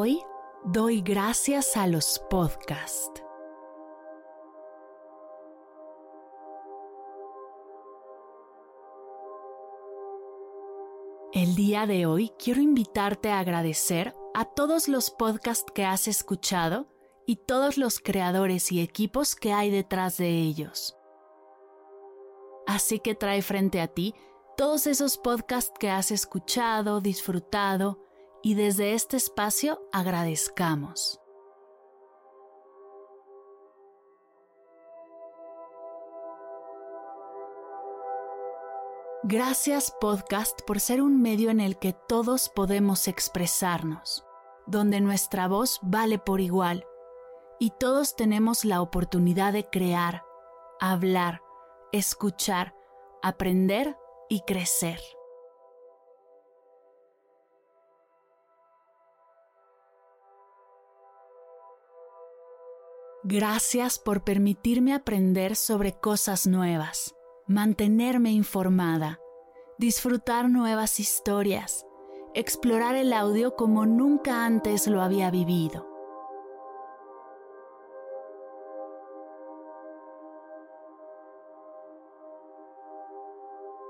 Hoy doy gracias a los podcasts. El día de hoy quiero invitarte a agradecer a todos los podcasts que has escuchado y todos los creadores y equipos que hay detrás de ellos. Así que trae frente a ti todos esos podcasts que has escuchado, disfrutado, y desde este espacio agradezcamos. Gracias podcast por ser un medio en el que todos podemos expresarnos, donde nuestra voz vale por igual y todos tenemos la oportunidad de crear, hablar, escuchar, aprender y crecer. Gracias por permitirme aprender sobre cosas nuevas, mantenerme informada, disfrutar nuevas historias, explorar el audio como nunca antes lo había vivido.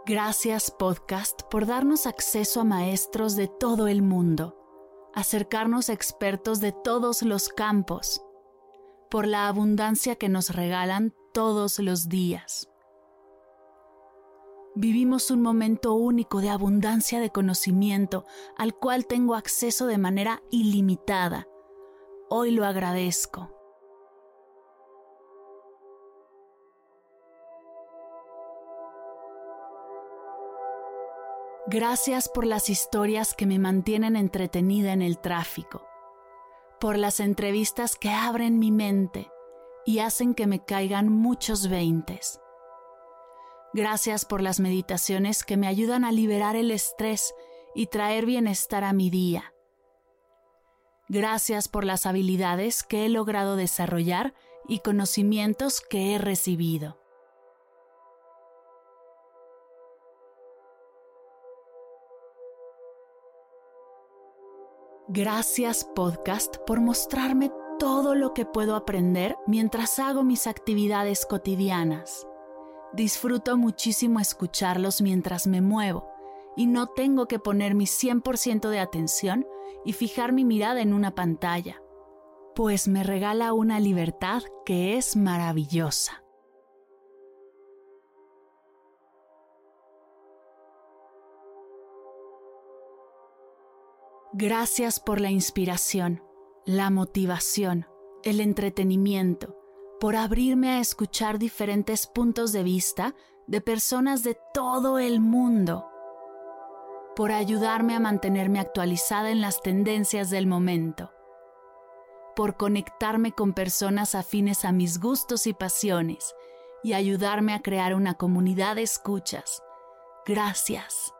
Gracias podcast por darnos acceso a maestros de todo el mundo, acercarnos a expertos de todos los campos, por la abundancia que nos regalan todos los días. Vivimos un momento único de abundancia de conocimiento al cual tengo acceso de manera ilimitada. Hoy lo agradezco. Gracias por las historias que me mantienen entretenida en el tráfico por las entrevistas que abren mi mente y hacen que me caigan muchos veintes. Gracias por las meditaciones que me ayudan a liberar el estrés y traer bienestar a mi día. Gracias por las habilidades que he logrado desarrollar y conocimientos que he recibido. Gracias podcast por mostrarme todo lo que puedo aprender mientras hago mis actividades cotidianas. Disfruto muchísimo escucharlos mientras me muevo y no tengo que poner mi 100% de atención y fijar mi mirada en una pantalla, pues me regala una libertad que es maravillosa. Gracias por la inspiración, la motivación, el entretenimiento, por abrirme a escuchar diferentes puntos de vista de personas de todo el mundo, por ayudarme a mantenerme actualizada en las tendencias del momento, por conectarme con personas afines a mis gustos y pasiones y ayudarme a crear una comunidad de escuchas. Gracias.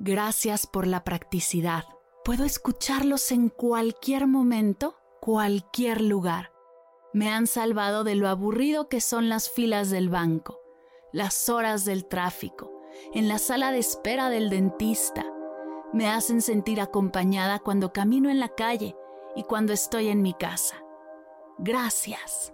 Gracias por la practicidad. Puedo escucharlos en cualquier momento, cualquier lugar. Me han salvado de lo aburrido que son las filas del banco, las horas del tráfico, en la sala de espera del dentista. Me hacen sentir acompañada cuando camino en la calle y cuando estoy en mi casa. Gracias.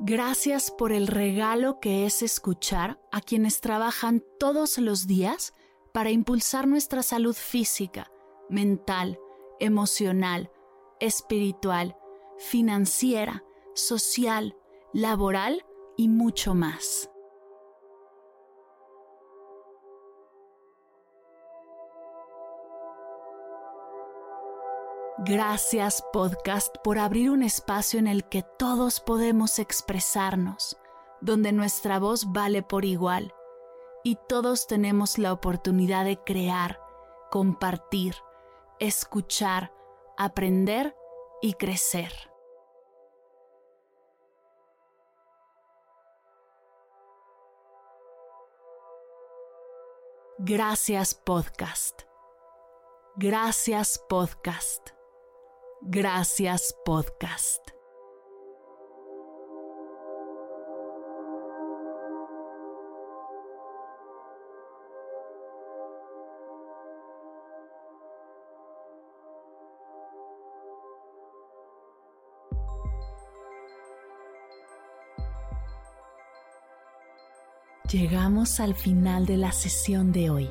Gracias por el regalo que es escuchar a quienes trabajan todos los días para impulsar nuestra salud física, mental, emocional, espiritual, financiera, social, laboral y mucho más. Gracias podcast por abrir un espacio en el que todos podemos expresarnos, donde nuestra voz vale por igual y todos tenemos la oportunidad de crear, compartir, escuchar, aprender y crecer. Gracias podcast. Gracias podcast. Gracias podcast. Llegamos al final de la sesión de hoy